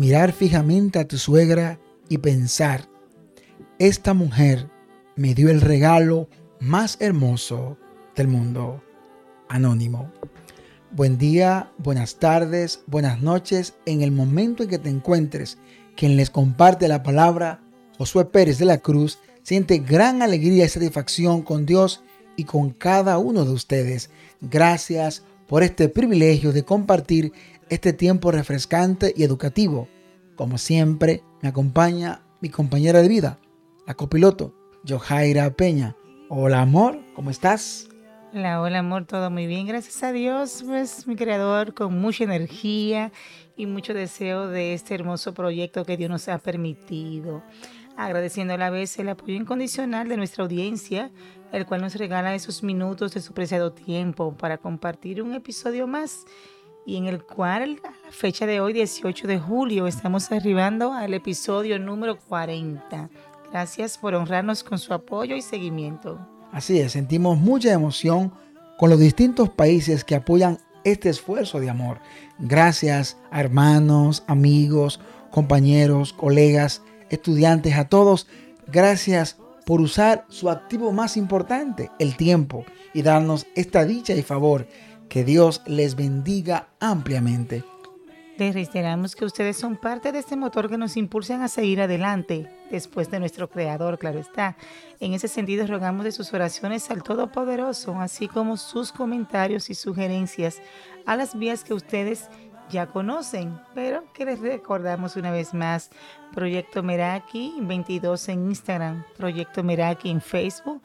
mirar fijamente a tu suegra y pensar, esta mujer me dio el regalo más hermoso del mundo. Anónimo. Buen día, buenas tardes, buenas noches. En el momento en que te encuentres, quien les comparte la palabra, Josué Pérez de la Cruz, siente gran alegría y satisfacción con Dios y con cada uno de ustedes. Gracias por este privilegio de compartir este tiempo refrescante y educativo. Como siempre, me acompaña mi compañera de vida, la copiloto, Johaira Peña. Hola amor, ¿cómo estás? Hola, hola amor, todo muy bien, gracias a Dios, pues mi creador con mucha energía y mucho deseo de este hermoso proyecto que Dios nos ha permitido. Agradeciendo a la vez el apoyo incondicional de nuestra audiencia, el cual nos regala esos minutos de su preciado tiempo para compartir un episodio más y en el cual a la fecha de hoy, 18 de julio, estamos arribando al episodio número 40. Gracias por honrarnos con su apoyo y seguimiento. Así es, sentimos mucha emoción con los distintos países que apoyan este esfuerzo de amor. Gracias a hermanos, amigos, compañeros, colegas, estudiantes, a todos. Gracias por usar su activo más importante, el tiempo, y darnos esta dicha y favor. Que Dios les bendiga ampliamente. Les reiteramos que ustedes son parte de este motor que nos impulsan a seguir adelante después de nuestro Creador, claro está. En ese sentido, rogamos de sus oraciones al Todopoderoso, así como sus comentarios y sugerencias a las vías que ustedes ya conocen, pero que les recordamos una vez más. Proyecto Meraki 22 en Instagram, Proyecto Meraki en Facebook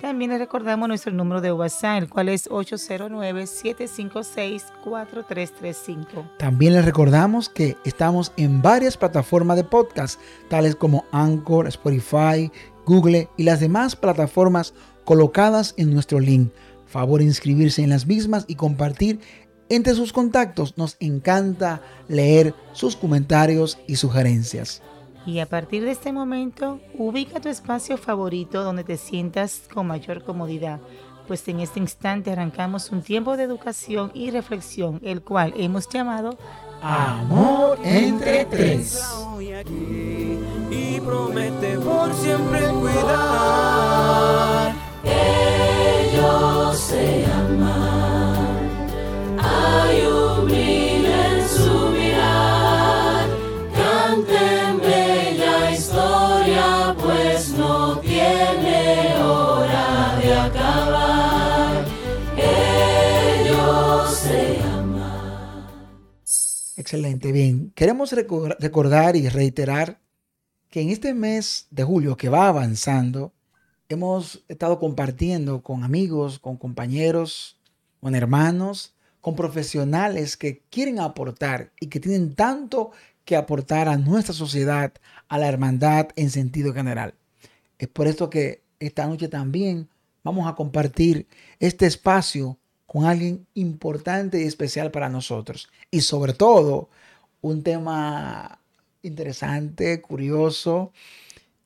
también les recordamos nuestro número de WhatsApp, el cual es 809-756-4335. También les recordamos que estamos en varias plataformas de podcast, tales como Anchor, Spotify, Google y las demás plataformas colocadas en nuestro link. Favor inscribirse en las mismas y compartir entre sus contactos. Nos encanta leer sus comentarios y sugerencias. Y a partir de este momento, ubica tu espacio favorito donde te sientas con mayor comodidad, pues en este instante arrancamos un tiempo de educación y reflexión, el cual hemos llamado Amor entre tres. Excelente, bien. Queremos reco- recordar y reiterar que en este mes de julio que va avanzando, hemos estado compartiendo con amigos, con compañeros, con hermanos, con profesionales que quieren aportar y que tienen tanto que aportar a nuestra sociedad, a la hermandad en sentido general. Es por esto que esta noche también vamos a compartir este espacio con alguien importante y especial para nosotros. Y sobre todo, un tema interesante, curioso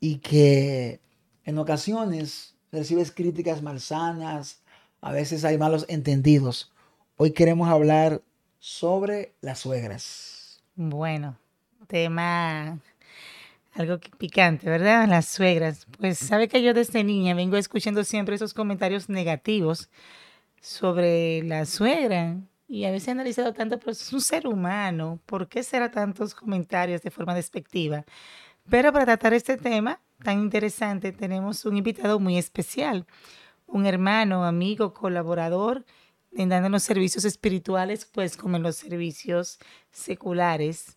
y que en ocasiones recibes críticas malsanas, a veces hay malos entendidos. Hoy queremos hablar sobre las suegras. Bueno, tema algo picante, ¿verdad? Las suegras. Pues sabe que yo desde niña vengo escuchando siempre esos comentarios negativos sobre la suegra. Y a veces he analizado tanto, pero es un ser humano. ¿Por qué será tantos comentarios de forma despectiva? Pero para tratar este tema tan interesante tenemos un invitado muy especial, un hermano, amigo, colaborador, en dando los servicios espirituales, pues como en los servicios seculares.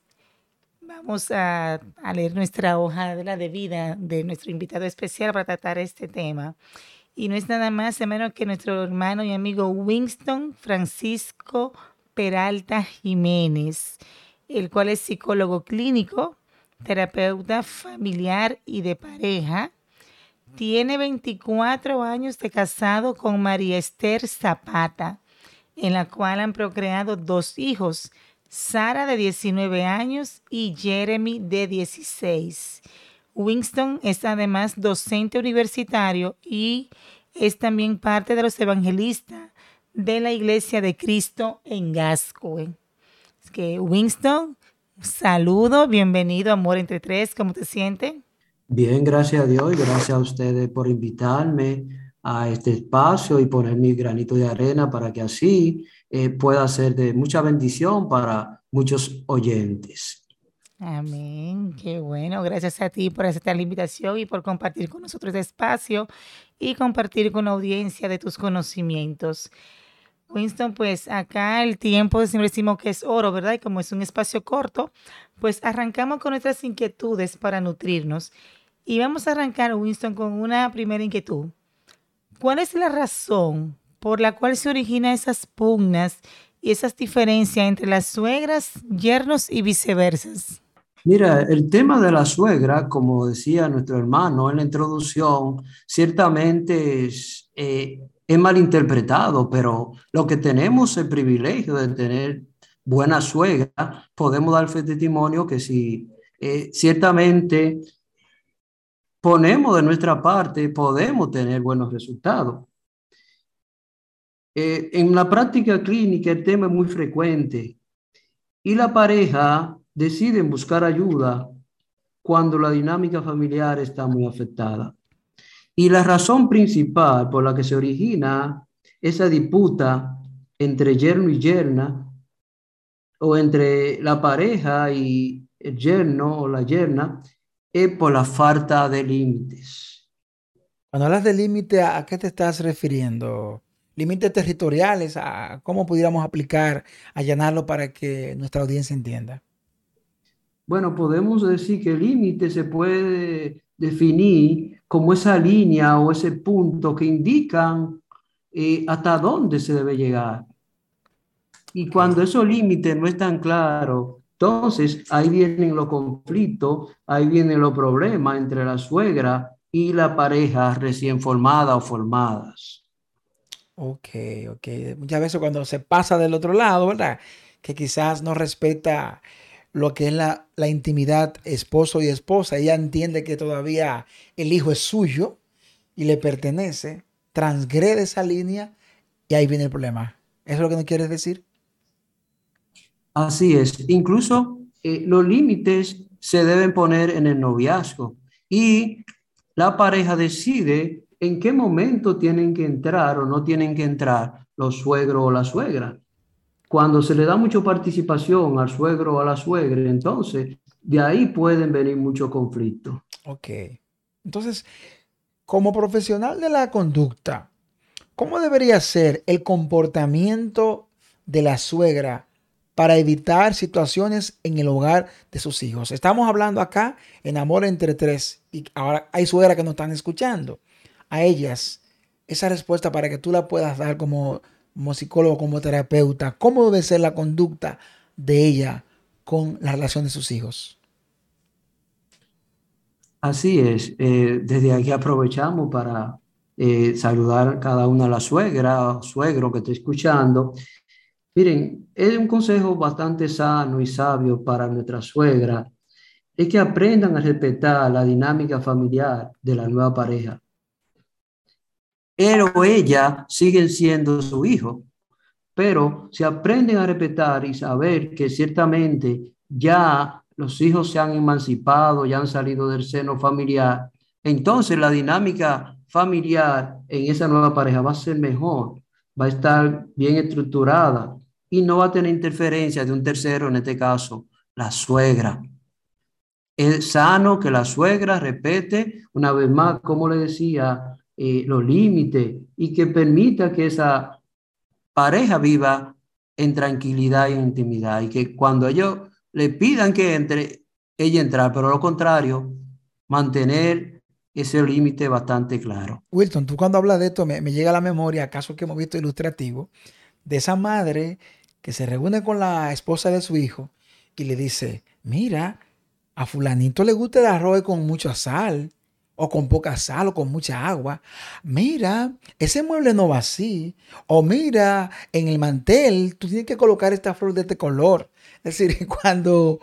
Vamos a, leer nuestra hoja de la de vida de nuestro invitado especial para tratar este tema. Y no es nada más menos que nuestro hermano y amigo Winston Francisco Peralta Jiménez, el cual es psicólogo clínico, terapeuta familiar y de pareja. Tiene 24 años de casado con María Esther Zapata, en la cual han procreado dos hijos, Sara de 19 años y Jeremy de 16. Winston es además docente universitario y es también parte de los evangelistas de la Iglesia de Cristo en Gascoe. Es que Winston, saludo, bienvenido Amor entre Tres, ¿cómo te sientes? Bien, gracias a Dios y gracias a ustedes por invitarme a este espacio y poner mi granito de arena para que así eh, pueda ser de mucha bendición para muchos oyentes. Amén, qué bueno. Gracias a ti por aceptar la invitación y por compartir con nosotros este espacio y compartir con la audiencia de tus conocimientos. Winston, pues acá el tiempo siempre decimos que es oro, ¿verdad? Y como es un espacio corto, pues arrancamos con nuestras inquietudes para nutrirnos. Y vamos a arrancar, Winston, con una primera inquietud. ¿Cuál es la razón por la cual se originan esas pugnas y esas diferencias entre las suegras, yernos y viceversa? Mira, el tema de la suegra, como decía nuestro hermano en la introducción, ciertamente es, eh, es malinterpretado, pero lo que tenemos el privilegio de tener buena suegra, podemos dar fe testimonio que si eh, ciertamente ponemos de nuestra parte, podemos tener buenos resultados. Eh, en la práctica clínica el tema es muy frecuente y la pareja decide buscar ayuda cuando la dinámica familiar está muy afectada. Y la razón principal por la que se origina esa disputa entre yerno y yerna, o entre la pareja y el yerno o la yerna, es por la falta de límites. Cuando hablas de límite, ¿a qué te estás refiriendo? ¿Límites territoriales? ¿A ¿Cómo pudiéramos aplicar, allanarlo para que nuestra audiencia entienda? Bueno, podemos decir que el límite se puede definir como esa línea o ese punto que indican eh, hasta dónde se debe llegar. Y cuando esos límites no están claros, entonces ahí vienen los conflictos, ahí vienen los problemas entre la suegra y la pareja recién formada o formadas. Ok, ok. Muchas veces cuando se pasa del otro lado, ¿verdad? Que quizás no respeta lo que es la, intimidad esposo y esposa. Ella entiende que todavía el hijo es suyo y le pertenece, transgrede esa línea y ahí viene el problema. ¿Eso es lo que no quieres decir? Así es. Incluso eh, los límites se deben poner en el noviazgo y la pareja decide en qué momento tienen que entrar o no tienen que entrar los suegros o la suegra. Cuando se le da mucha participación al suegro o a la suegra, entonces de ahí pueden venir muchos conflictos. Ok. Entonces, como profesional de la conducta, ¿cómo debería ser el comportamiento de la suegra para evitar situaciones en el hogar de sus hijos? Estamos hablando acá en amor entre tres y ahora hay suegras que nos están escuchando. A ellas, esa respuesta para que tú la puedas dar como como psicólogo, como terapeuta, cómo debe ser la conducta de ella con la relación de sus hijos. Así es. Eh, desde aquí aprovechamos para eh, saludar a cada una de las suegra suegro que esté escuchando. Miren, es un consejo bastante sano y sabio para nuestra suegra, es que aprendan a respetar la dinámica familiar de la nueva pareja él ella siguen siendo su hijo. Pero si aprenden a respetar y saber que ciertamente ya los hijos se han emancipado, ya han salido del seno familiar, entonces la dinámica familiar en esa nueva pareja va a ser mejor, va a estar bien estructurada y no va a tener interferencia de un tercero, en este caso, la suegra. Es sano que la suegra repete una vez más, como le decía eh, los límites y que permita que esa pareja viva en tranquilidad y en intimidad y que cuando ellos le pidan que entre, ella entrar, pero lo contrario, mantener ese límite bastante claro. Wilton, tú cuando hablas de esto me, me llega a la memoria casos que hemos visto ilustrativo de esa madre que se reúne con la esposa de su hijo y le dice, mira, a fulanito le gusta el arroz con mucha sal o con poca sal o con mucha agua. Mira, ese mueble no va así. O mira, en el mantel tú tienes que colocar esta flor de este color. Es decir, cuando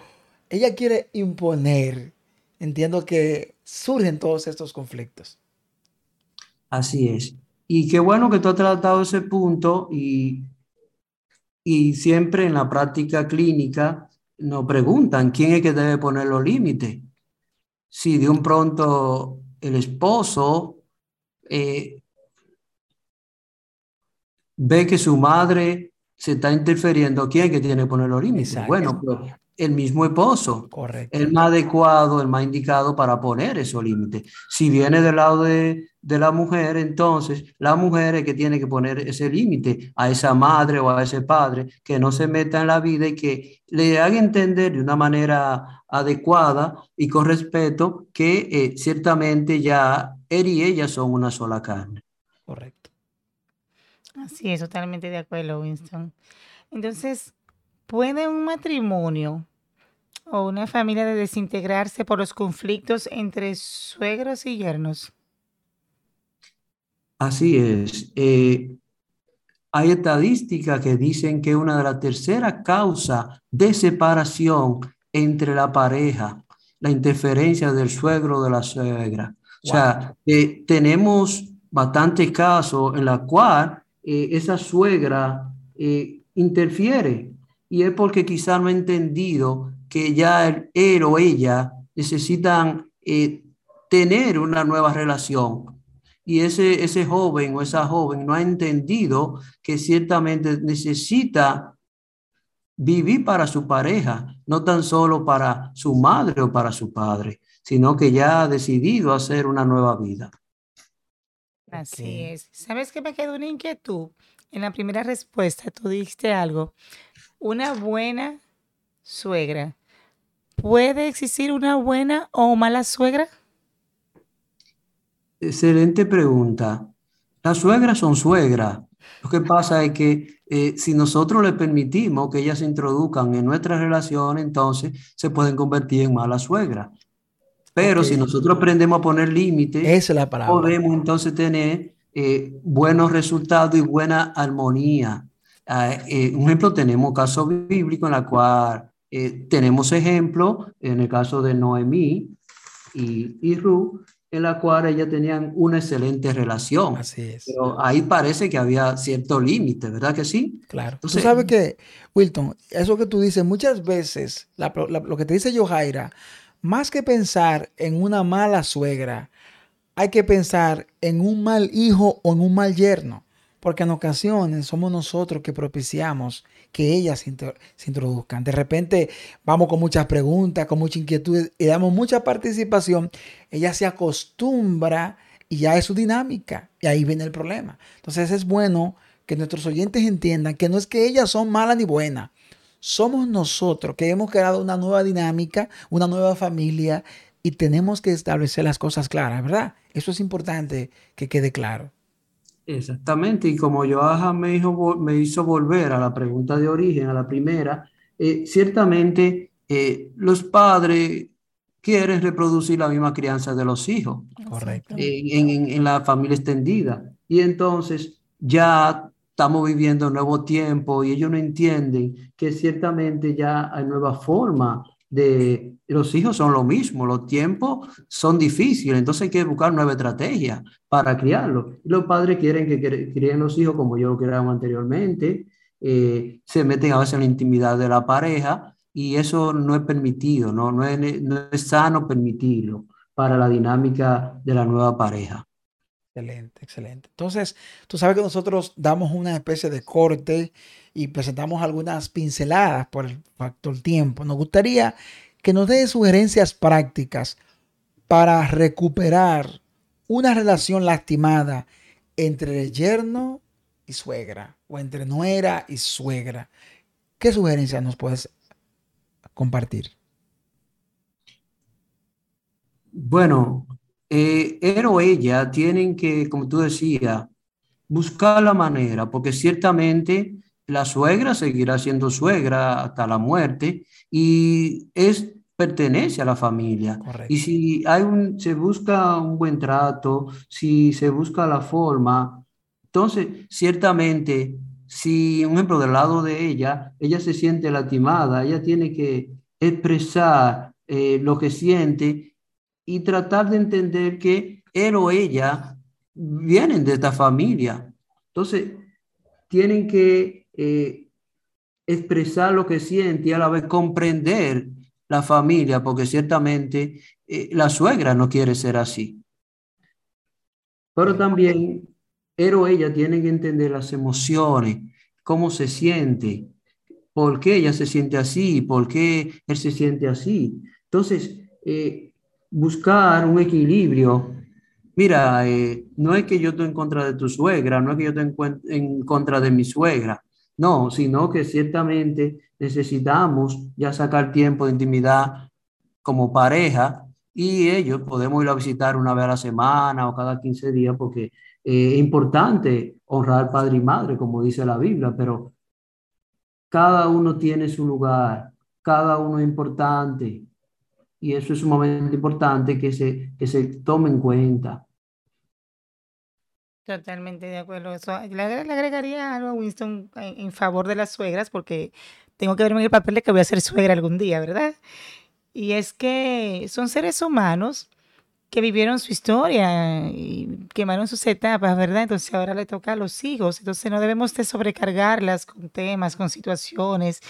ella quiere imponer, entiendo que surgen todos estos conflictos. Así es. Y qué bueno que tú has tratado ese punto y, y siempre en la práctica clínica nos preguntan quién es que debe poner los límites. Si de un pronto el esposo eh, ve que su madre se está interfiriendo, ¿quién que tiene que poner los límites? Bueno, pues, el mismo esposo, Correcto. el más adecuado, el más indicado para poner esos límites. Si viene del lado de, de la mujer, entonces la mujer es que tiene que poner ese límite a esa madre o a ese padre, que no se meta en la vida y que le haga entender de una manera adecuada y con respeto que eh, ciertamente ya él y ella son una sola carne. Correcto. Así es, totalmente de acuerdo, Winston. Entonces, ¿puede un matrimonio o una familia de desintegrarse por los conflictos entre suegros y yernos? Así es. Eh, hay estadísticas que dicen que una de las terceras causas de separación entre la pareja, la interferencia del suegro o de la suegra. O sea, eh, tenemos bastantes casos en los cuales eh, esa suegra interfiere y es porque quizá no ha entendido que ya él, él o ella necesitan eh, tener una nueva relación y ese, ese joven o esa joven no ha entendido que ciertamente necesita vivir para su pareja, no tan solo para su madre o para su padre, sino que ya ha decidido hacer una nueva vida. Así es. ¿Sabes que me quedó una inquietud? En la primera respuesta tú dijiste algo. Una buena suegra. ¿Puede existir una buena o mala suegra? Excelente pregunta. Las suegras son suegras. Lo que pasa es que eh, si nosotros le permitimos que ellas se introduzcan en nuestra relación, entonces se pueden convertir en malas suegras. Pero si nosotros aprendemos a poner límites, Esa es la palabra. podemos entonces tener eh, buenos resultados y buena armonía. Ah, eh, un ejemplo, tenemos casos bíblicos en la cual eh, tenemos ejemplo, en el caso de Noemí y, y Ruth, en la cual ellas tenían una excelente relación. Así es. Pero ahí parece que había cierto límite, ¿verdad que sí? Claro. Entonces- tú sabes que, Wilton, eso que tú dices, muchas veces, la- la- lo que te dice Yohaira, más que pensar en una mala suegra, hay que pensar en un mal hijo o en un mal yerno. Porque en ocasiones somos nosotros que propiciamos que ellas se, intro- se introduzcan. De repente vamos con muchas preguntas, con mucha inquietud y damos mucha participación. Ella se acostumbra y ya es su dinámica. Y ahí viene el problema. Entonces es bueno que nuestros oyentes entiendan que no es que ellas son malas ni buenas. Somos nosotros que hemos creado una nueva dinámica, una nueva familia y tenemos que establecer las cosas claras, ¿verdad? Eso es importante que quede claro. Exactamente, y como Joaja me me hizo volver a la pregunta de origen, a la primera, eh, ciertamente eh, los padres quieren reproducir la misma crianza de los hijos Correcto. eh, en, en- en la familia extendida. Y entonces ya estamos viviendo un nuevo tiempo y ellos no entienden que ciertamente ya hay nueva forma de... Los hijos son lo mismo, los tiempos son difíciles, entonces hay que buscar nueva estrategia para criarlos. Los padres quieren que críen los hijos como yo lo criaba anteriormente, eh, se meten a veces en la intimidad de la pareja y eso no es permitido, no, no es, no es sano permitirlo para la dinámica de la nueva pareja. Excelente, excelente. Entonces, tú sabes que nosotros damos una especie de corte y presentamos algunas pinceladas por el factor tiempo. Nos gustaría que nos dé sugerencias prácticas para recuperar una relación lastimada entre yerno y suegra o entre nuera y suegra. ¿Qué sugerencias nos puedes compartir? Bueno, eh, él o ella tienen que, como tú decías, buscar la manera, porque ciertamente la suegra seguirá siendo suegra hasta la muerte y es pertenece a la familia. Correcto. Y si hay un, se busca un buen trato, si se busca la forma, entonces ciertamente, si un ejemplo del lado de ella, ella se siente lastimada, ella tiene que expresar eh, lo que siente y tratar de entender que él o ella vienen de esta familia. Entonces, tienen que eh, expresar lo que siente y a la vez comprender la familia, porque ciertamente eh, la suegra no quiere ser así. Pero también él o ella tienen que entender las emociones, cómo se siente, por qué ella se siente así, por qué él se siente así. Entonces, eh, buscar un equilibrio. Mira, eh, no es que yo estoy en contra de tu suegra, no es que yo estoy en contra de mi suegra, no, sino que ciertamente necesitamos ya sacar tiempo de intimidad como pareja y ellos podemos ir a visitar una vez a la semana o cada 15 días porque eh, es importante honrar padre y madre, como dice la Biblia, pero cada uno tiene su lugar, cada uno es importante y eso es sumamente importante que se, que se tome en cuenta. Totalmente de acuerdo. Eso, le, agregaría algo a Winston en, en, favor de las suegras, porque tengo que verme en el papel de que voy a ser suegra algún día, ¿verdad? Y es que son seres humanos que vivieron su historia y quemaron sus etapas, ¿verdad? Entonces ahora le toca a los hijos. Entonces no debemos de sobrecargarlas con temas, con situaciones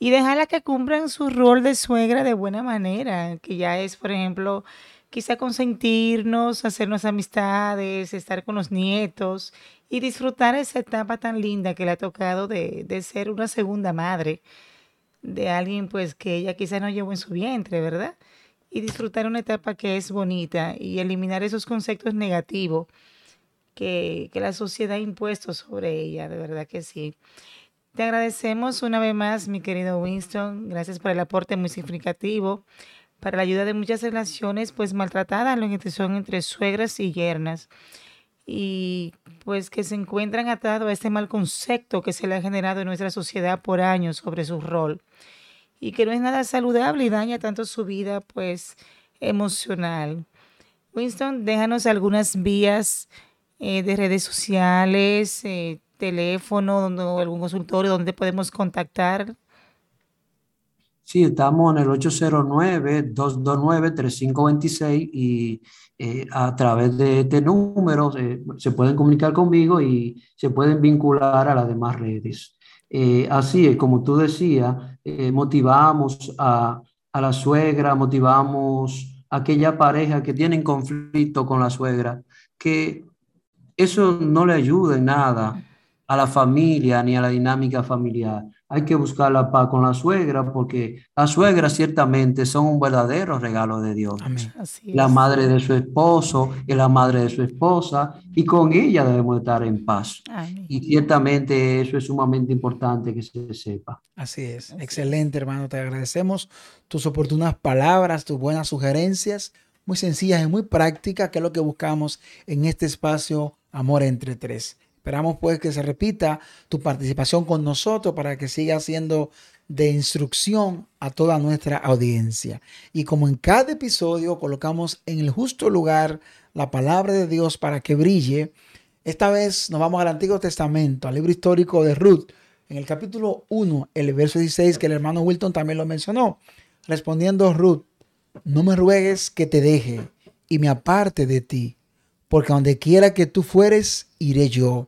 y dejarla que cumplan su rol de suegra de buena manera, que ya es, por ejemplo, quizá consentirnos, hacernos amistades, estar con los nietos y disfrutar esa etapa tan linda que le ha tocado de, de ser una segunda madre de alguien pues que ella quizá no llevó en su vientre, ¿verdad? Y disfrutar una etapa que es bonita y eliminar esos conceptos negativos que, que la sociedad ha impuesto sobre ella, de verdad que sí. Te agradecemos una vez más, mi querido Winston. Gracias por el aporte muy significativo para la ayuda de muchas relaciones pues maltratadas, lo que son entre suegras y yernas, y pues que se encuentran atados a este mal concepto que se le ha generado en nuestra sociedad por años sobre su rol, y que no es nada saludable y daña tanto su vida pues emocional. Winston, déjanos algunas vías eh, de redes sociales, eh, teléfono, algún consultorio donde podemos contactar Sí, estamos en el 809-229-3526 y eh, a través de este número eh, se pueden comunicar conmigo y se pueden vincular a las demás redes. Eh, así es, como tú decías, motivamos a, a, la suegra, motivamos a aquella pareja que tienen conflicto con la suegra, que eso no le ayuda en nada a la familia ni a la dinámica familiar hay que buscar la paz con la suegra porque las suegras ciertamente son un verdadero regalo de Dios. La madre de su esposo y la madre de su esposa y con ella debemos estar en paz. Y ciertamente eso es sumamente importante que se sepa. Así es. Excelente, hermano. Te agradecemos tus oportunas palabras, tus buenas sugerencias, muy sencillas y muy prácticas, que es lo que buscamos en este espacio Amor entre Tres. Esperamos pues que se repita tu participación con nosotros para que siga siendo de instrucción a toda nuestra audiencia. Y como en cada episodio colocamos en el justo lugar la palabra de Dios para que brille, esta vez nos vamos al Antiguo Testamento, al libro histórico de Ruth, en el capítulo 1, el verso 16, que el hermano Wilton también lo mencionó. Respondiendo Ruth, no me ruegues que te deje y me aparte de ti, porque donde quiera que tú fueres, iré yo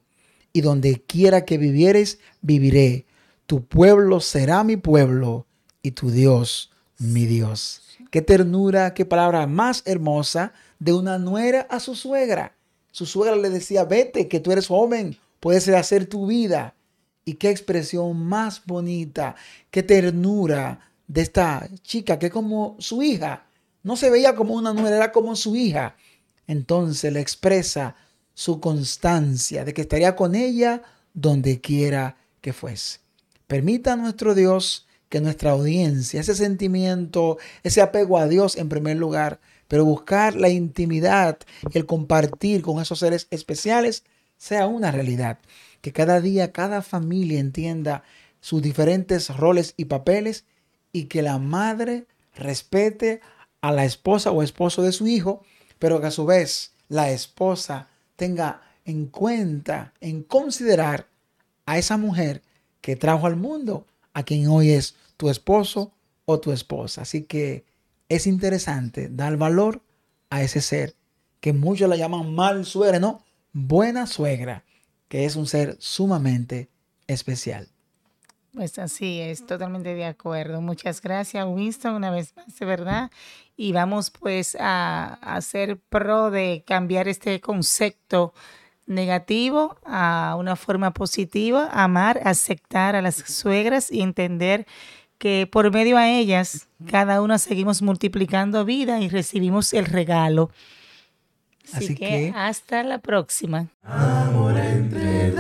y donde quiera que vivieres, viviré. Tu pueblo será mi pueblo y tu Dios mi Dios. Qué ternura, qué palabra más hermosa de una nuera a su suegra. Su suegra le decía, vete, que tú eres joven, puedes hacer tu vida. Y qué expresión más bonita, qué ternura de esta chica que como su hija. No se veía como una nuera, era como su hija. Entonces le expresa su constancia de que estaría con ella donde quiera que fuese. Permita a nuestro Dios que nuestra audiencia, ese sentimiento, ese apego a Dios en primer lugar, pero buscar la intimidad, el compartir con esos seres especiales, sea una realidad. Que cada día cada familia entienda sus diferentes roles y papeles y que la madre respete a la esposa o esposo de su hijo, pero que a su vez la esposa tenga en cuenta, en considerar a esa mujer que trajo al mundo, a quien hoy es tu esposo o tu esposa. Así que es interesante dar valor a ese ser que muchos la llaman mal suegra, no, buena suegra, que es un ser sumamente especial. Pues así es, totalmente de acuerdo. Muchas gracias, Winston, una vez más, de verdad. Y vamos pues a, a hacer pro de cambiar este concepto negativo a una forma positiva, amar, aceptar a las suegras y entender que por medio a ellas cada una seguimos multiplicando vida y recibimos el regalo. Así, Así que, que- hasta la próxima. Amor entre